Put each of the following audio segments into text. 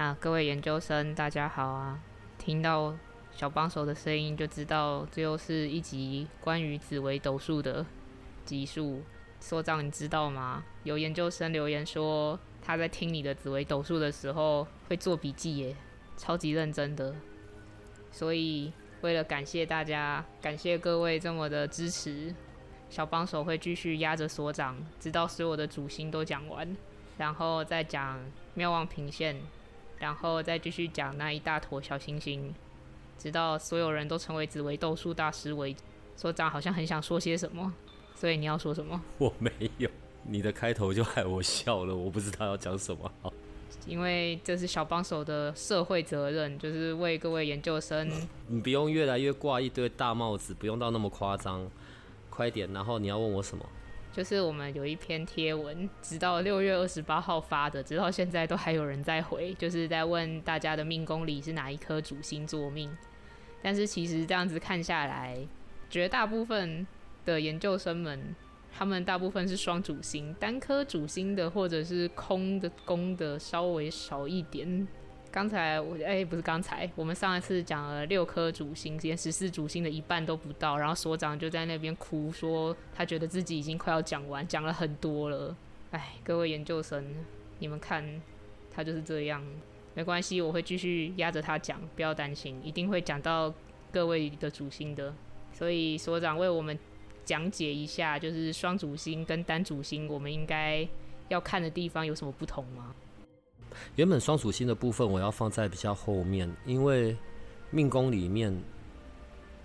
那各位研究生，大家好啊！听到小帮手的声音，就知道这又是一集关于紫微斗数的集数。所长，你知道吗？有研究生留言说，他在听你的紫微斗数的时候会做笔记耶，超级认真的。所以，为了感谢大家，感谢各位这么的支持，小帮手会继续压着所长，直到所有的主星都讲完，然后再讲妙望平线。然后再继续讲那一大坨小星星，直到所有人都成为紫薇斗数大师为止。所长好像很想说些什么，所以你要说什么？我没有，你的开头就害我笑了，我不知道要讲什么好。因为这是小帮手的社会责任，就是为各位研究生。你不用越来越挂一堆大帽子，不用到那么夸张，快点。然后你要问我什么？就是我们有一篇贴文，直到六月二十八号发的，直到现在都还有人在回，就是在问大家的命宫里是哪一颗主星座命。但是其实这样子看下来，绝大部分的研究生们，他们大部分是双主星，单颗主星的或者是空的宫的稍微少一点。刚才我哎，不是刚才，我们上一次讲了六颗主星，连十四主星的一半都不到，然后所长就在那边哭说，他觉得自己已经快要讲完，讲了很多了。哎，各位研究生，你们看，他就是这样，没关系，我会继续压着他讲，不要担心，一定会讲到各位的主星的。所以所长为我们讲解一下，就是双主星跟单主星，我们应该要看的地方有什么不同吗？原本双属星的部分我要放在比较后面，因为命宫里面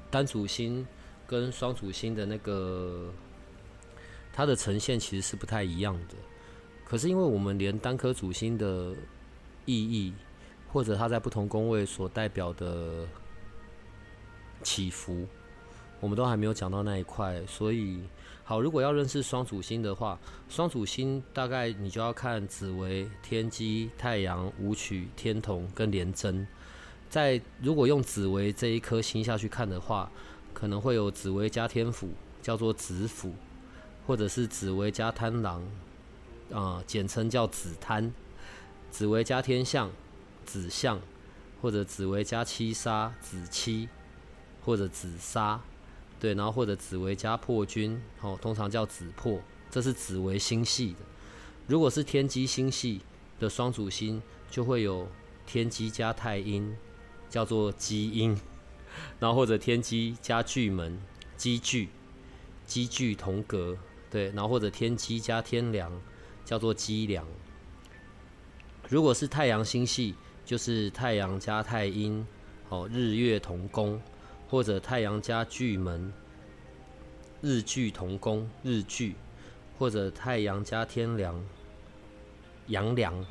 单主星跟双主星的那个它的呈现其实是不太一样的。可是因为我们连单颗主星的意义，或者它在不同宫位所代表的起伏，我们都还没有讲到那一块，所以。好，如果要认识双主星的话，双主星大概你就要看紫薇、天机、太阳、武曲、天同跟廉贞。在如果用紫薇这一颗星下去看的话，可能会有紫薇加天府，叫做紫府，或者是紫薇加贪狼，啊，简称叫紫贪；紫薇加天象，紫象，或者紫薇加七杀，紫七，或者紫杀。对，然后或者紫微加破军，哦，通常叫紫破，这是紫微星系的。如果是天机星系的双主星，就会有天机加太阴，叫做基阴，然后或者天机加巨门，基巨，基巨同格，对，然后或者天机加天梁，叫做基梁。如果是太阳星系，就是太阳加太阴，哦，日月同宫。或者太阳加巨门，日巨同宫，日巨；或者太阳加天梁，阳梁，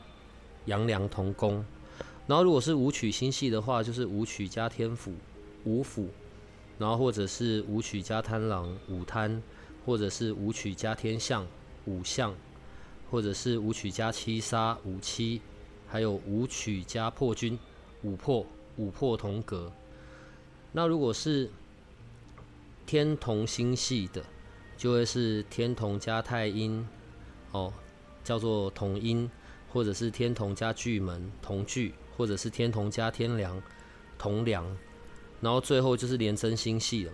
阳梁同宫。然后如果是武曲星系的话，就是武曲加天府，武府；然后或者是武曲加贪狼，武贪；或者是武曲加天象，武象；或者是武曲加七杀，武七；还有武曲加破军，武破，武破同格。那如果是天同星系的，就会是天同加太阴，哦，叫做同阴，或者是天同加巨门同巨，或者是天同加天梁同梁，然后最后就是廉贞星系了，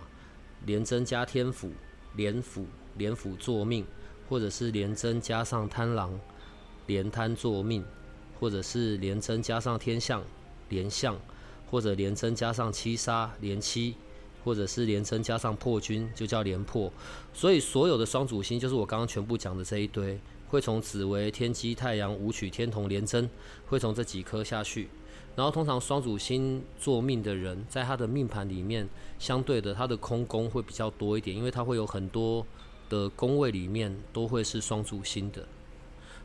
廉贞加天府，廉府廉府作命，或者是廉贞加上贪狼，廉贪作命，或者是廉贞加上天象，连相。或者连增加上七杀连七，或者是连增加上破军，就叫连破。所以所有的双主星就是我刚刚全部讲的这一堆，会从紫微、天机、太阳、武曲、天同、连贞，会从这几颗下去。然后通常双主星做命的人，在他的命盘里面，相对的他的空宫会比较多一点，因为他会有很多的宫位里面都会是双主星的。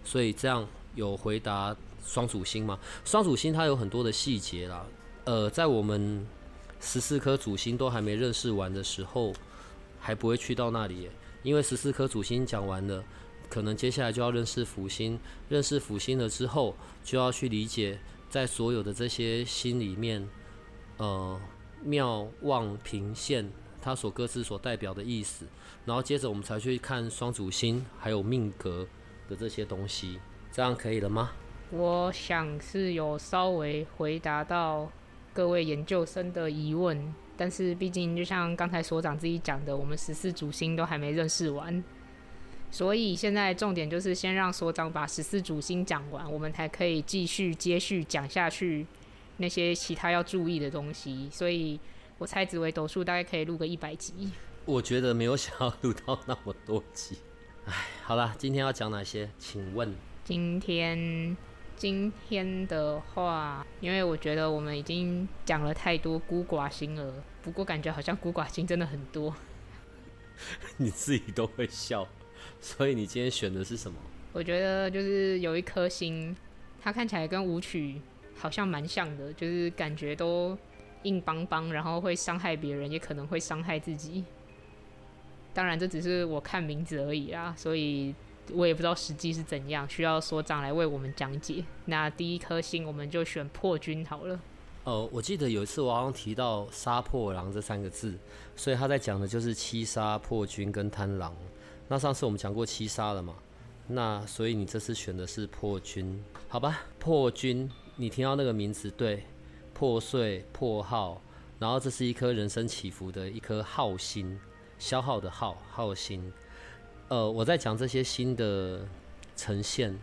所以这样有回答双主星嘛？双主星它有很多的细节啦，呃，在我们十四颗主星都还没认识完的时候，还不会去到那里，因为十四颗主星讲完了，可能接下来就要认识辅星，认识辅星了之后，就要去理解在所有的这些星里面，呃，妙望平线它所各自所代表的意思，然后接着我们才去看双主星还有命格的这些东西。这样可以了吗？我想是有稍微回答到各位研究生的疑问，但是毕竟就像刚才所长自己讲的，我们十四主星都还没认识完，所以现在重点就是先让所长把十四主星讲完，我们才可以继续接续讲下去那些其他要注意的东西。所以我猜紫薇斗数大概可以录个一百集。我觉得没有想要录到那么多集。哎，好了，今天要讲哪些？请问。今天，今天的话，因为我觉得我们已经讲了太多孤寡星了，不过感觉好像孤寡星真的很多。你自己都会笑，所以你今天选的是什么？我觉得就是有一颗星，它看起来跟舞曲好像蛮像的，就是感觉都硬邦邦，然后会伤害别人，也可能会伤害自己。当然，这只是我看名字而已啦，所以。我也不知道实际是怎样，需要所长来为我们讲解。那第一颗星我们就选破军好了。哦，我记得有一次我好像提到杀破狼这三个字，所以他在讲的就是七杀、破军跟贪狼。那上次我们讲过七杀了嘛？那所以你这次选的是破军，好吧？破军，你听到那个名字对？破碎、破耗，然后这是一颗人生起伏的一颗耗星，消耗的耗，耗星。呃，我在讲这些新的呈现，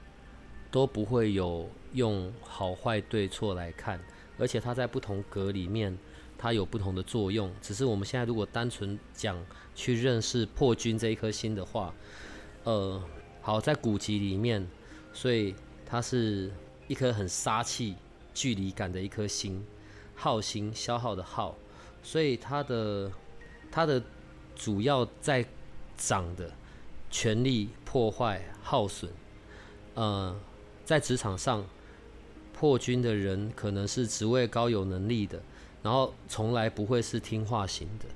都不会有用好坏对错来看，而且它在不同格里面，它有不同的作用。只是我们现在如果单纯讲去认识破军这一颗星的话，呃，好，在古籍里面，所以它是一颗很杀气、距离感的一颗星，耗星消耗的耗，所以它的它的主要在长的。权力破坏、耗损，呃，在职场上破军的人可能是职位高、有能力的，然后从来不会是听话型的，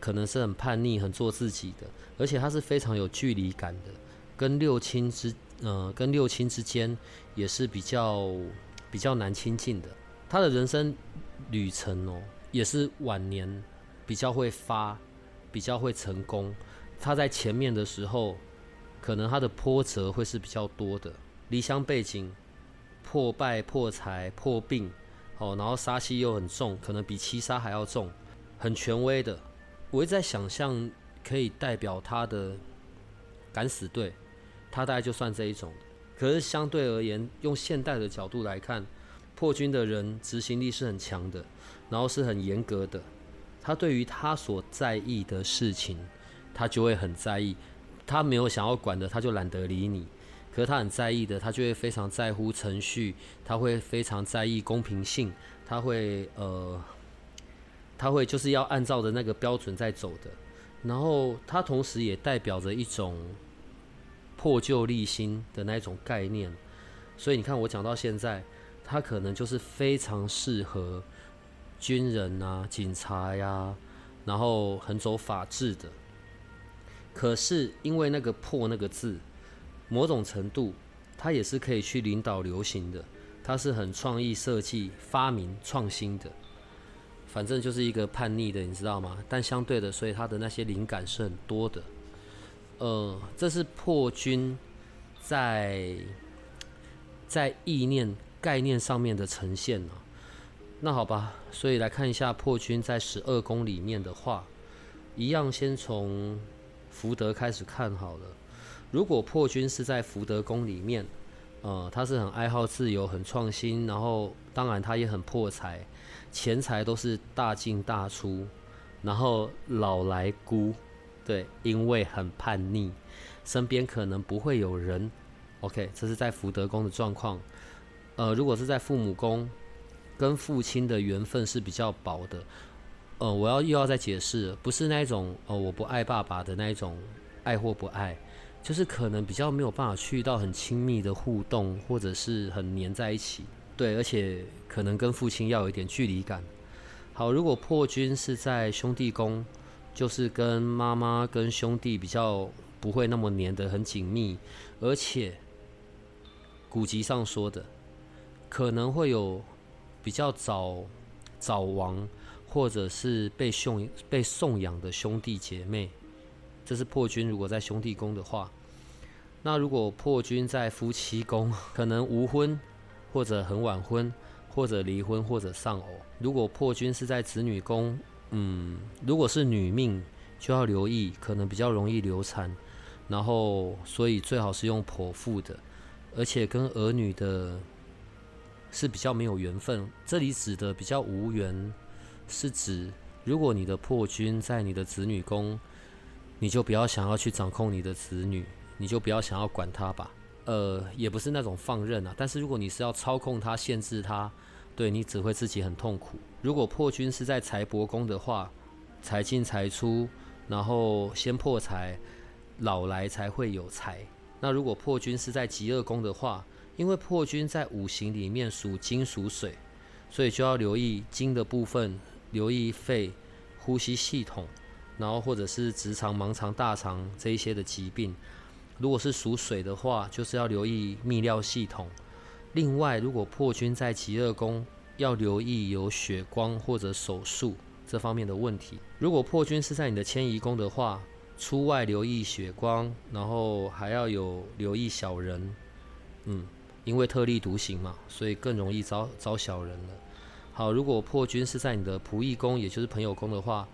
可能是很叛逆、很做自己的，而且他是非常有距离感的，跟六亲之呃，跟六亲之间也是比较比较难亲近的。他的人生旅程哦，也是晚年比较会发，比较会成功。他在前面的时候，可能他的波折会是比较多的，离乡背景、破败、破财、破病，哦，然后杀气又很重，可能比七杀还要重，很权威的。我一直在想象，可以代表他的敢死队，他大概就算这一种。可是相对而言，用现代的角度来看，破军的人执行力是很强的，然后是很严格的。他对于他所在意的事情。他就会很在意，他没有想要管的，他就懒得理你。可是他很在意的，他就会非常在乎程序，他会非常在意公平性，他会呃，他会就是要按照的那个标准在走的。然后他同时也代表着一种破旧立新的那种概念。所以你看，我讲到现在，他可能就是非常适合军人啊、警察呀，然后很走法治的。可是因为那个“破”那个字，某种程度，它也是可以去领导流行的，它是很创意设计、发明、创新的。反正就是一个叛逆的，你知道吗？但相对的，所以他的那些灵感是很多的。呃，这是破军在在意念概念上面的呈现呢。那好吧，所以来看一下破军在十二宫里面的话，一样先从。福德开始看好了。如果破军是在福德宫里面，呃，他是很爱好自由、很创新，然后当然他也很破财，钱财都是大进大出，然后老来孤，对，因为很叛逆，身边可能不会有人。OK，这是在福德宫的状况。呃，如果是在父母宫，跟父亲的缘分是比较薄的。呃，我要又要再解释，不是那一种哦，我不爱爸爸的那一种爱或不爱，就是可能比较没有办法去到很亲密的互动，或者是很黏在一起。对，而且可能跟父亲要有一点距离感。好，如果破军是在兄弟宫，就是跟妈妈跟兄弟比较不会那么黏得很紧密，而且古籍上说的可能会有比较早早亡，或者是被送被送养的兄弟姐妹。这是破军，如果在兄弟宫的话，那如果破军在夫妻宫，可能无婚，或者很晚婚，或者离婚，或者丧偶。如果破军是在子女宫，嗯，如果是女命，就要留意，可能比较容易流产，然后所以最好是用剖腹的，而且跟儿女的是比较没有缘分。这里指的比较无缘，是指如果你的破军在你的子女宫。你就不要想要去掌控你的子女，你就不要想要管他吧。呃，也不是那种放任啊。但是如果你是要操控他、限制他，对你只会自己很痛苦。如果破军是在财帛宫的话，财进财出，然后先破财，老来才会有财。那如果破军是在极恶宫的话，因为破军在五行里面属金属水，所以就要留意金的部分，留意肺、呼吸系统。然后或者是直肠、盲肠、大肠这一些的疾病，如果是属水的话，就是要留意泌尿系统。另外，如果破军在极恶宫，要留意有血光或者手术这方面的问题。如果破军是在你的迁移宫的话，出外留意血光，然后还要有留意小人。嗯，因为特立独行嘛，所以更容易招招小人了。好，如果破军是在你的仆役宫，也就是朋友宫的话。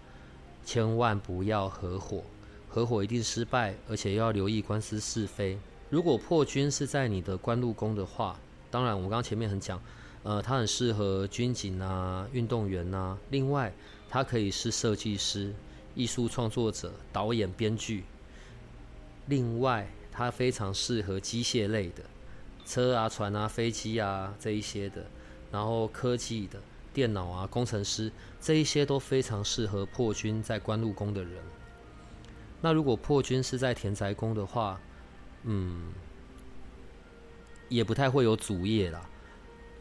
千万不要合伙，合伙一定失败，而且要留意官司是非。如果破军是在你的官禄宫的话，当然我刚刚前面很讲，呃，他很适合军警啊、运动员呐。另外，他可以是设计师、艺术创作者、导演、编剧。另外，他非常适合机械类的，车啊、船啊、飞机啊这一些的，然后科技的。电脑啊，工程师这一些都非常适合破军在官禄宫的人。那如果破军是在田宅宫的话，嗯，也不太会有祖业啦。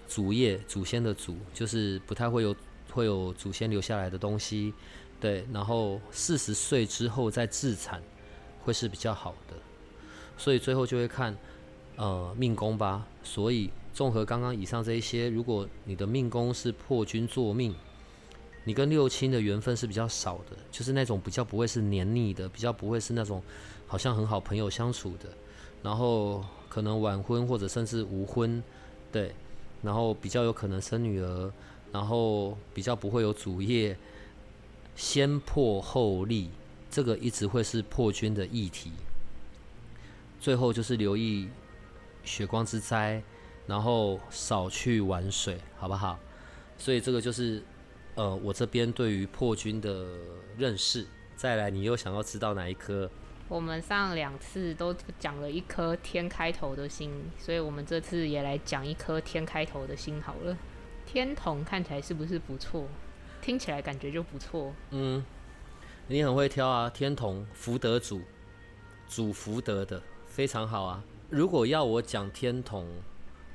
祖业，祖先的祖，就是不太会有会有祖先留下来的东西。对，然后四十岁之后再自产，会是比较好的。所以最后就会看呃命宫吧。所以。综合刚刚以上这一些，如果你的命宫是破军作命，你跟六亲的缘分是比较少的，就是那种比较不会是黏腻的，比较不会是那种好像很好朋友相处的，然后可能晚婚或者甚至无婚，对，然后比较有可能生女儿，然后比较不会有主业，先破后立，这个一直会是破军的议题。最后就是留意血光之灾。然后少去玩水，好不好？所以这个就是，呃，我这边对于破军的认识。再来，你又想要知道哪一颗？我们上两次都讲了一颗天开头的星，所以我们这次也来讲一颗天开头的星好了。天童看起来是不是不错？听起来感觉就不错。嗯，你很会挑啊，天童福德主，主福德的，非常好啊。如果要我讲天同。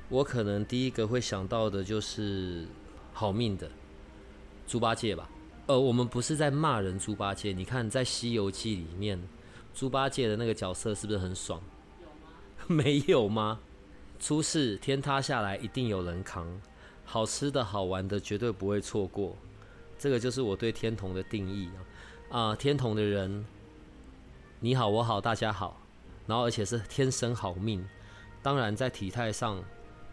我可能第一个会想到的就是好命的猪八戒吧。呃，我们不是在骂人猪八戒。你看在《西游记》里面，猪八戒的那个角色是不是很爽？没有吗？出事天塌下来一定有人扛，好吃的好玩的绝对不会错过。这个就是我对天童的定义啊！啊，天童的人，你好我好大家好，然后而且是天生好命。当然在体态上。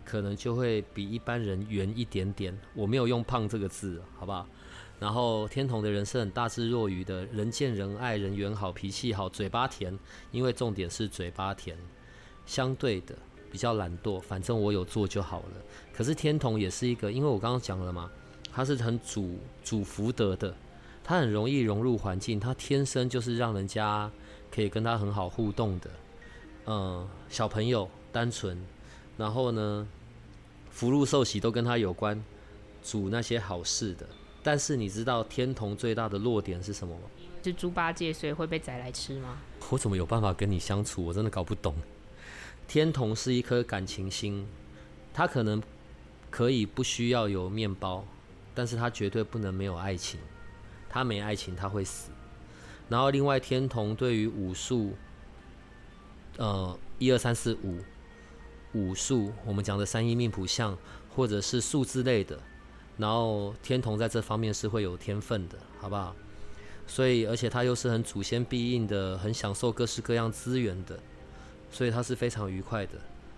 可能就会比一般人圆一点点，我没有用“胖”这个字，好不好？然后天同的人是很大智若愚的，人见人爱，人缘好，脾气好，嘴巴甜，因为重点是嘴巴甜。相对的比较懒惰，反正我有做就好了。可是天同也是一个，因为我刚刚讲了嘛，他是很主主福德的，他很容易融入环境，他天生就是让人家可以跟他很好互动的。嗯，小朋友单纯。然后呢，福禄寿喜都跟他有关，主那些好事的，但是你知道天童最大的弱点是什么吗？是猪八戒，所以会被宰来吃吗？我怎么有办法跟你相处？我真的搞不懂。天童是一颗感情心，他可能可以不需要有面包，但是他绝对不能没有爱情。他没爱情，他会死。然后另外天童对于武术，呃，一二三四五武术，我们讲的三一命谱相或者是数字类的，然后天童在这方面是会有天分的，好不好？所以而且他又是很祖先必应的，很享受各式各样资源的，所以他是非常愉快的，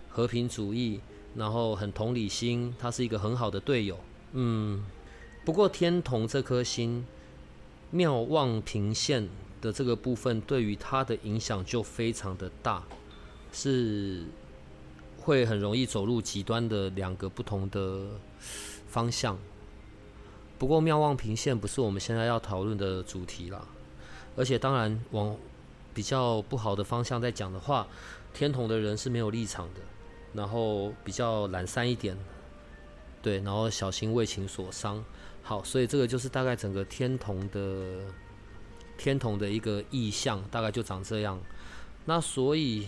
和平主义，然后很同理心，他是一个很好的队友。嗯，不过天童这颗心妙望平线。的这个部分对于他的影响就非常的大，是会很容易走入极端的两个不同的方向。不过妙望平线不是我们现在要讨论的主题啦，而且当然往比较不好的方向在讲的话，天同的人是没有立场的，然后比较懒散一点，对，然后小心为情所伤。好，所以这个就是大概整个天同的。天同的一个意象大概就长这样，那所以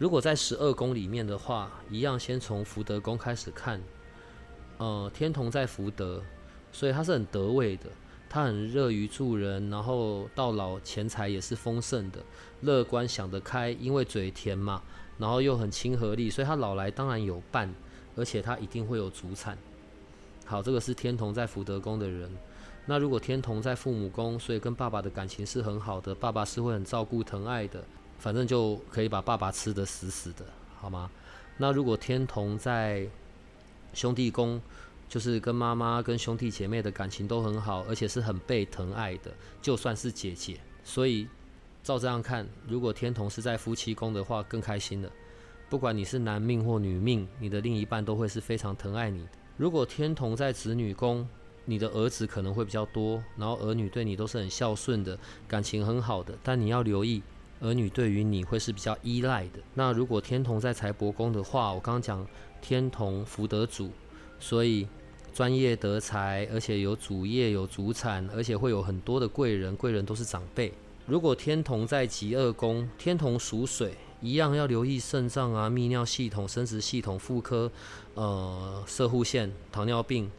如果在十二宫里面的话，一样先从福德宫开始看。呃，天同在福德，所以他是很得位的，他很乐于助人，然后到老钱财也是丰盛的，乐观想得开，因为嘴甜嘛，然后又很亲和力，所以他老来当然有伴，而且他一定会有主产。好，这个是天同在福德宫的人。那如果天同在父母宫，所以跟爸爸的感情是很好的，爸爸是会很照顾疼爱的，反正就可以把爸爸吃得死死的，好吗？那如果天童在兄弟宫，就是跟妈妈、跟兄弟姐妹的感情都很好，而且是很被疼爱的，就算是姐姐。所以照这样看，如果天童是在夫妻宫的话，更开心了。不管你是男命或女命，你的另一半都会是非常疼爱你的。如果天童在子女宫，你的儿子可能会比较多，然后儿女对你都是很孝顺的，感情很好的。但你要留意，儿女对于你会是比较依赖的。那如果天同在财帛宫的话，我刚刚讲天同福德主，所以专业得财，而且有主业有主产，而且会有很多的贵人，贵人都是长辈。如果天同在极恶宫，天同属水，一样要留意肾脏啊、泌尿系统、生殖系统、妇科、呃、射护腺、糖尿病。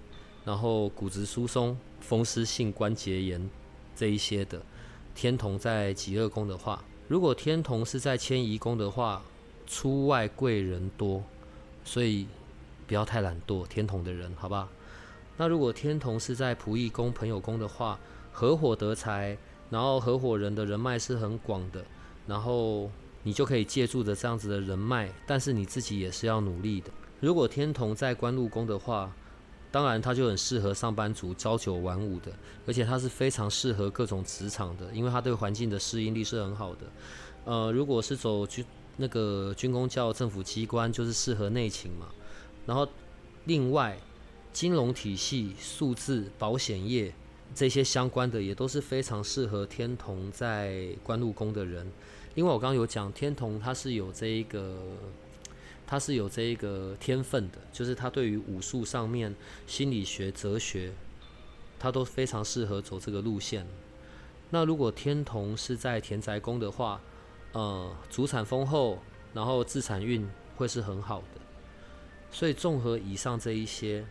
然后骨质疏松、风湿性关节炎这一些的，天同在极恶宫的话，如果天同是在迁移宫的话，出外贵人多，所以不要太懒惰，天同的人，好吧？那如果天同是在仆役宫、朋友宫的话，合伙得财，然后合伙人的人脉是很广的，然后你就可以借助着这样子的人脉，但是你自己也是要努力的。如果天同在官禄宫的话，当然，它就很适合上班族朝九晚五的，而且它是非常适合各种职场的，因为它对环境的适应力是很好的。呃，如果是走军那个军工教政府机关，就是适合内勤嘛。然后，另外金融体系、数字、保险业这些相关的，也都是非常适合天同在官禄宫的人，因为我刚刚有讲天同，他是有这一个。他是有这一个天分的，就是他对于武术上面、心理学、哲学，他都非常适合走这个路线。那如果天同是在田宅宫的话，呃，主产丰厚，然后自产运会是很好的。所以综合以上这一些，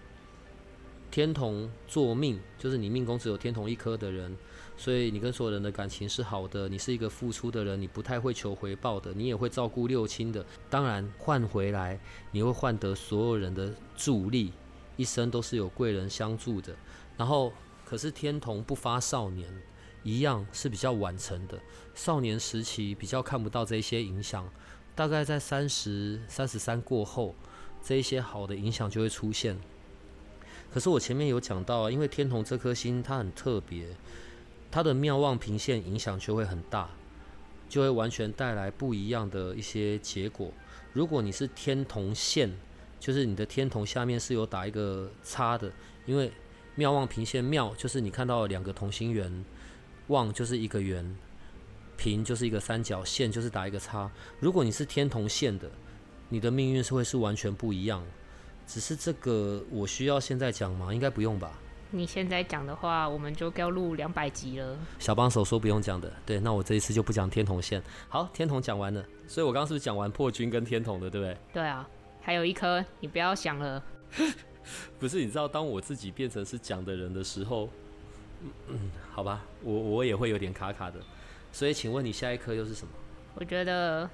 天同作命，就是你命宫只有天同一颗的人。所以你跟所有人的感情是好的，你是一个付出的人，你不太会求回报的，你也会照顾六亲的。当然换回来，你会换得所有人的助力，一生都是有贵人相助的。然后，可是天同不发少年，一样是比较晚成的。少年时期比较看不到这些影响，大概在三十三十三过后，这一些好的影响就会出现。可是我前面有讲到啊，因为天同这颗星它很特别。它的妙望平线影响就会很大，就会完全带来不一样的一些结果。如果你是天同线，就是你的天同下面是有打一个叉的，因为妙望平线妙就是你看到两个同心圆，望就是一个圆，平就是一个三角，线就是打一个叉。如果你是天同线的，你的命运是会是完全不一样。只是这个我需要现在讲吗？应该不用吧。你现在讲的话，我们就要录两百集了。小帮手说不用讲的，对，那我这一次就不讲天童线。好，天童讲完了，所以我刚刚是不是讲完破军跟天童的，对不对？对啊，还有一颗，你不要想了。不是，你知道，当我自己变成是讲的人的时候，嗯嗯，好吧，我我也会有点卡卡的。所以，请问你下一颗又是什么？我觉得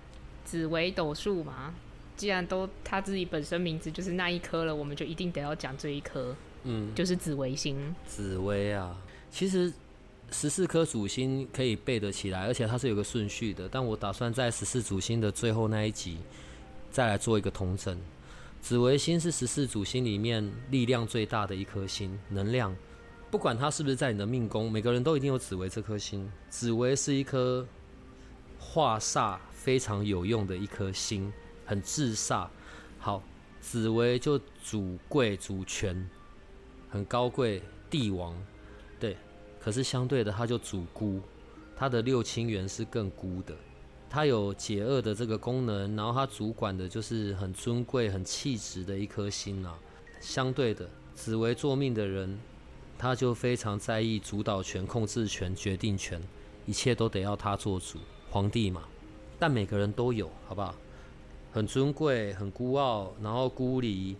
紫薇斗数嘛，既然都他自己本身名字就是那一颗了，我们就一定得要讲这一颗。嗯，就是紫微星。紫微啊，其实十四颗主星可以背得起来，而且它是有个顺序的。但我打算在十四主星的最后那一集再来做一个同整。紫微星是十四主星里面力量最大的一颗星，能量不管它是不是在你的命宫，每个人都一定有紫薇这颗星。紫薇是一颗化煞非常有用的一颗星，很制煞。好，紫薇就主贵主权。很高贵帝王，对，可是相对的，他就主孤，他的六亲缘是更孤的，他有解厄的这个功能，然后他主管的就是很尊贵、很气质的一颗心啊。相对的，紫薇作命的人，他就非常在意主导权、控制权、决定权，一切都得要他做主，皇帝嘛。但每个人都有，好不好？很尊贵、很孤傲，然后孤立。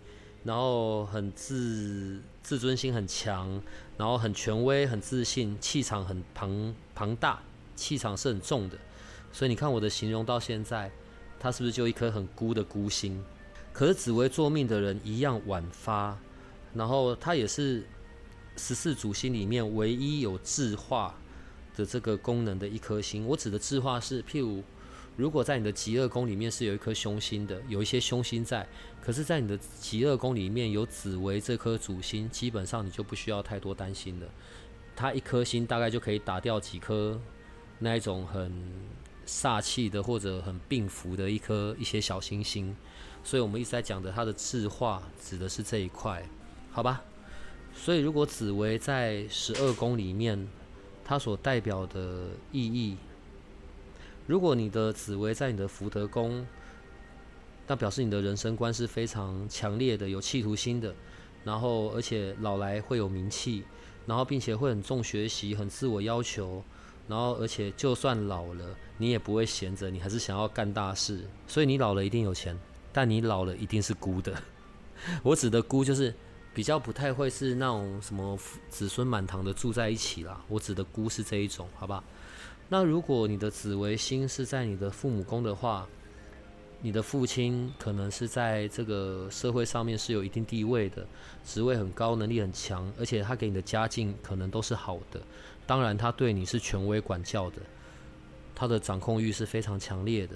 然后很自自尊心很强，然后很权威、很自信，气场很庞庞大，气场是很重的。所以你看我的形容到现在，他是不是就一颗很孤的孤星？可是紫薇做命的人一样晚发，然后他也是十四主星里面唯一有智化的这个功能的一颗星。我指的智化是，譬如。如果在你的极恶宫里面是有一颗凶星的，有一些凶星在，可是，在你的极恶宫里面有紫薇这颗主星，基本上你就不需要太多担心了。它一颗星大概就可以打掉几颗那一种很煞气的或者很病符的一颗一些小星星。所以我们一直在讲的它的智化指的是这一块，好吧？所以如果紫薇在十二宫里面，它所代表的意义。如果你的紫薇在你的福德宫，那表示你的人生观是非常强烈的，有企图心的，然后而且老来会有名气，然后并且会很重学习，很自我要求，然后而且就算老了，你也不会闲着，你还是想要干大事。所以你老了一定有钱，但你老了一定是孤的。我指的孤就是比较不太会是那种什么子孙满堂的住在一起啦。我指的孤是这一种，好吧？那如果你的紫微星是在你的父母宫的话，你的父亲可能是在这个社会上面是有一定地位的，职位很高，能力很强，而且他给你的家境可能都是好的。当然，他对你是权威管教的，他的掌控欲是非常强烈的。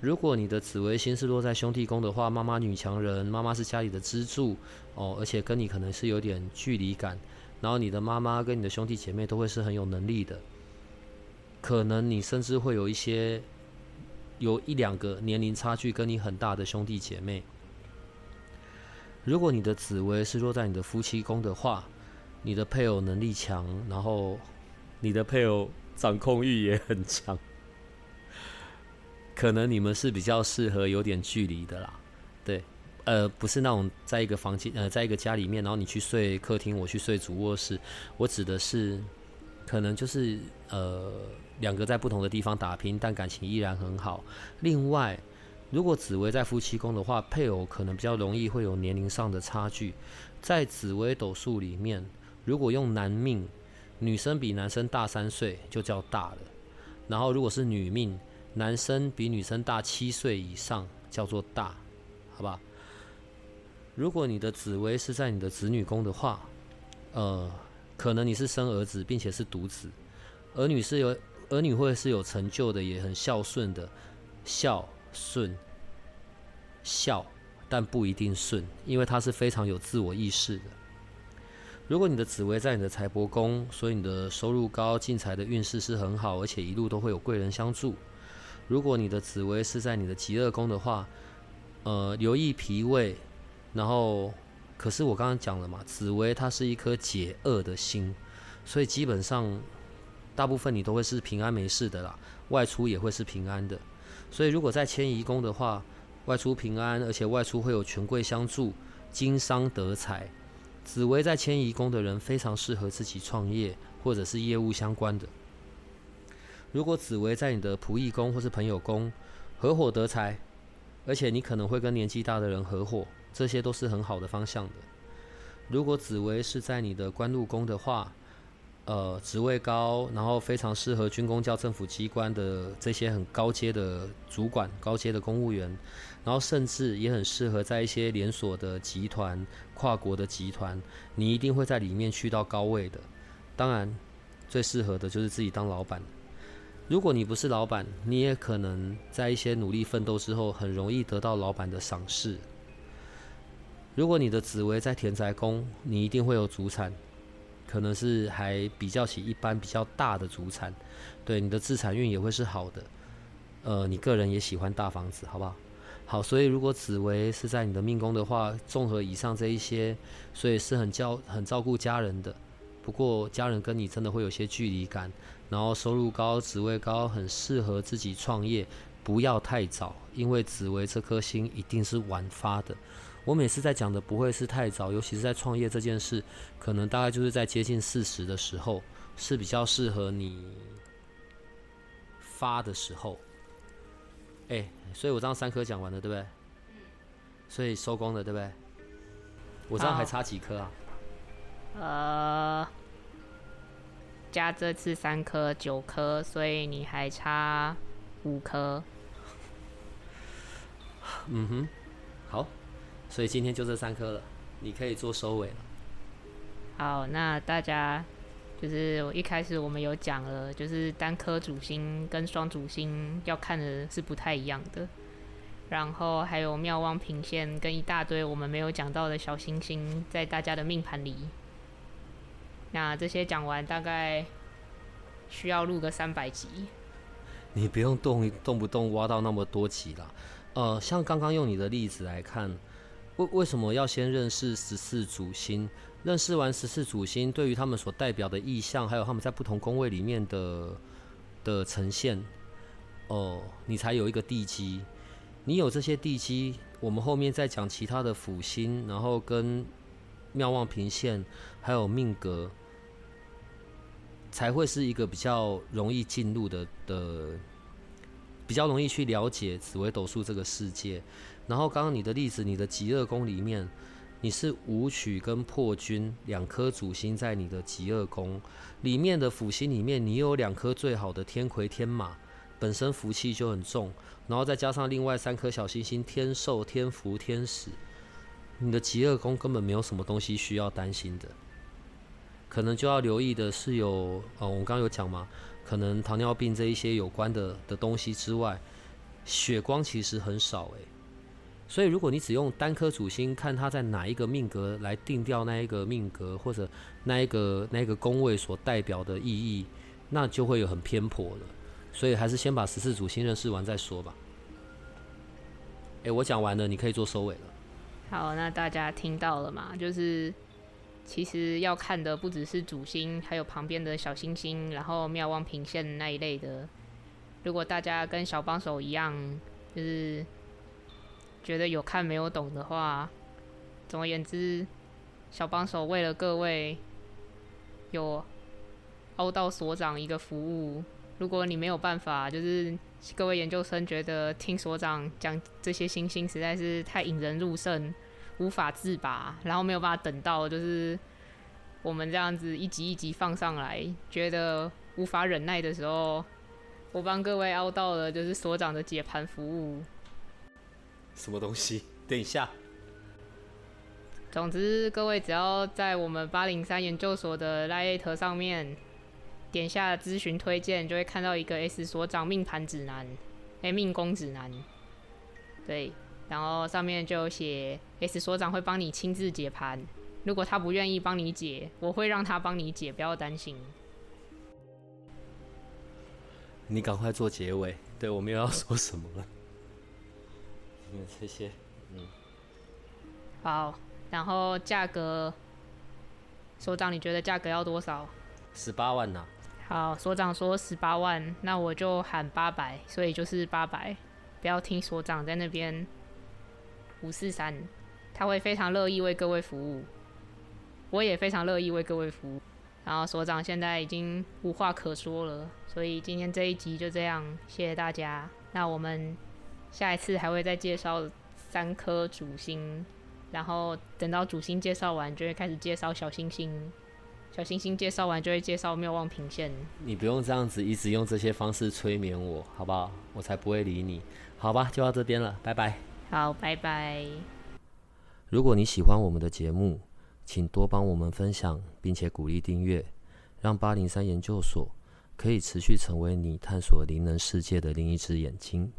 如果你的紫微星是落在兄弟宫的话，妈妈女强人，妈妈是家里的支柱哦，而且跟你可能是有点距离感，然后你的妈妈跟你的兄弟姐妹都会是很有能力的。可能你甚至会有一些有一两个年龄差距跟你很大的兄弟姐妹。如果你的紫薇是落在你的夫妻宫的话，你的配偶能力强，然后你的配偶掌控欲也很强，可能你们是比较适合有点距离的啦。对，呃，不是那种在一个房间，呃，在一个家里面，然后你去睡客厅，我去睡主卧室。我指的是，可能就是呃。两个在不同的地方打拼，但感情依然很好。另外，如果紫薇在夫妻宫的话，配偶可能比较容易会有年龄上的差距。在紫薇斗数里面，如果用男命，女生比男生大三岁就叫大了；然后如果是女命，男生比女生大七岁以上叫做大，好吧？如果你的紫薇是在你的子女宫的话，呃，可能你是生儿子，并且是独子，儿女是有。儿女会是有成就的，也很孝顺的，孝顺孝，但不一定顺，因为他是非常有自我意识的。如果你的紫薇在你的财帛宫，所以你的收入高，进财的运势是很好，而且一路都会有贵人相助。如果你的紫薇是在你的极恶宫的话，呃，留意脾胃。然后，可是我刚刚讲了嘛，紫薇它是一颗解厄的心，所以基本上。大部分你都会是平安没事的啦，外出也会是平安的。所以如果在迁移宫的话，外出平安，而且外出会有权贵相助，经商得财，紫薇在迁移宫的人非常适合自己创业或者是业务相关的。如果紫薇在你的仆役宫或是朋友宫，合伙得财，而且你可能会跟年纪大的人合伙，这些都是很好的方向的。如果紫薇是在你的官禄宫的话，呃，职位高，然后非常适合军工教政府机关的这些很高阶的主管、高阶的公务员，然后甚至也很适合在一些连锁的集团、跨国的集团，你一定会在里面去到高位的。当然，最适合的就是自己当老板。如果你不是老板，你也可能在一些努力奋斗之后，很容易得到老板的赏识。如果你的紫薇在田宅宫，你一定会有主产。可能是还比较起一般比较大的主产，对你的自产运也会是好的。呃，你个人也喜欢大房子，好不好？好，所以如果紫薇是在你的命宫的话，综合以上这一些，所以是很教很照顾家人的。不过家人跟你真的会有些距离感，然后收入高，职位高，很适合自己创业，不要太早，因为紫薇这颗星一定是晚发的。我每次在讲的不会是太早，尤其是在创业这件事，可能大概就是在接近四十的时候，是比较适合你发的时候。哎，所以我这样三颗讲完了，对不对？所以收工了，对不对？我这样还差几颗啊？呃，加这次三颗九颗，所以你还差五颗。嗯哼，好。所以今天就这三颗了，你可以做收尾了。好，那大家就是一开始我们有讲了，就是单颗主星跟双主星要看的是不太一样的。然后还有妙望平线跟一大堆我们没有讲到的小星星在大家的命盘里。那这些讲完大概需要录个三百集。你不用动动不动挖到那么多集了。呃，像刚刚用你的例子来看。为为什么要先认识十四主星？认识完十四主星，对于他们所代表的意象，还有他们在不同宫位里面的的呈现，哦，你才有一个地基。你有这些地基，我们后面再讲其他的辅星，然后跟妙望平线，还有命格，才会是一个比较容易进入的的，比较容易去了解紫微斗数这个世界。然后刚刚你的例子，你的极恶宫里面，你是武曲跟破军两颗主星在你的极恶宫里面的辅星里面，你有两颗最好的天魁天马，本身福气就很重，然后再加上另外三颗小星星天寿、天福、天使，你的极恶宫根本没有什么东西需要担心的，可能就要留意的是有，呃，我们刚刚有讲嘛，可能糖尿病这一些有关的的东西之外，血光其实很少诶。所以，如果你只用单颗主星看它在哪一个命格来定掉那一个命格或者那一个那个宫位所代表的意义，那就会有很偏颇了。所以，还是先把十四主星认识完再说吧。哎，我讲完了，你可以做收尾了。好，那大家听到了吗？就是其实要看的不只是主星，还有旁边的小星星，然后妙望平线那一类的。如果大家跟小帮手一样，就是。觉得有看没有懂的话，总而言之，小帮手为了各位有凹到所长一个服务。如果你没有办法，就是各位研究生觉得听所长讲这些星星实在是太引人入胜，无法自拔，然后没有办法等到就是我们这样子一集一集放上来，觉得无法忍耐的时候，我帮各位凹到了就是所长的解盘服务。什么东西？等一下。总之，各位只要在我们八零三研究所的 Lite 上面点下咨询推荐，就会看到一个 S 所长命盘指南，哎，命宫指南。对，然后上面就写 S 所长会帮你亲自解盘。如果他不愿意帮你解，我会让他帮你解，不要担心。你赶快做结尾，对我们又要说什么了？这些，嗯，好，然后价格，所长你觉得价格要多少？十八万呐。好，所长说十八万，那我就喊八百，所以就是八百，不要听所长在那边五四三，他会非常乐意为各位服务。我也非常乐意为各位服务。然后所长现在已经无话可说了，所以今天这一集就这样，谢谢大家。那我们下一次还会再介绍三颗主星，然后等到主星介绍完，就会开始介绍小星星。小星星介绍完，就会介绍妙望平线。你不用这样子一直用这些方式催眠我，好不好？我才不会理你。好吧，就到这边了，拜拜。好，拜拜。如果你喜欢我们的节目，请多帮我们分享，并且鼓励订阅，让八零三研究所可以持续成为你探索灵能世界的另一只眼睛。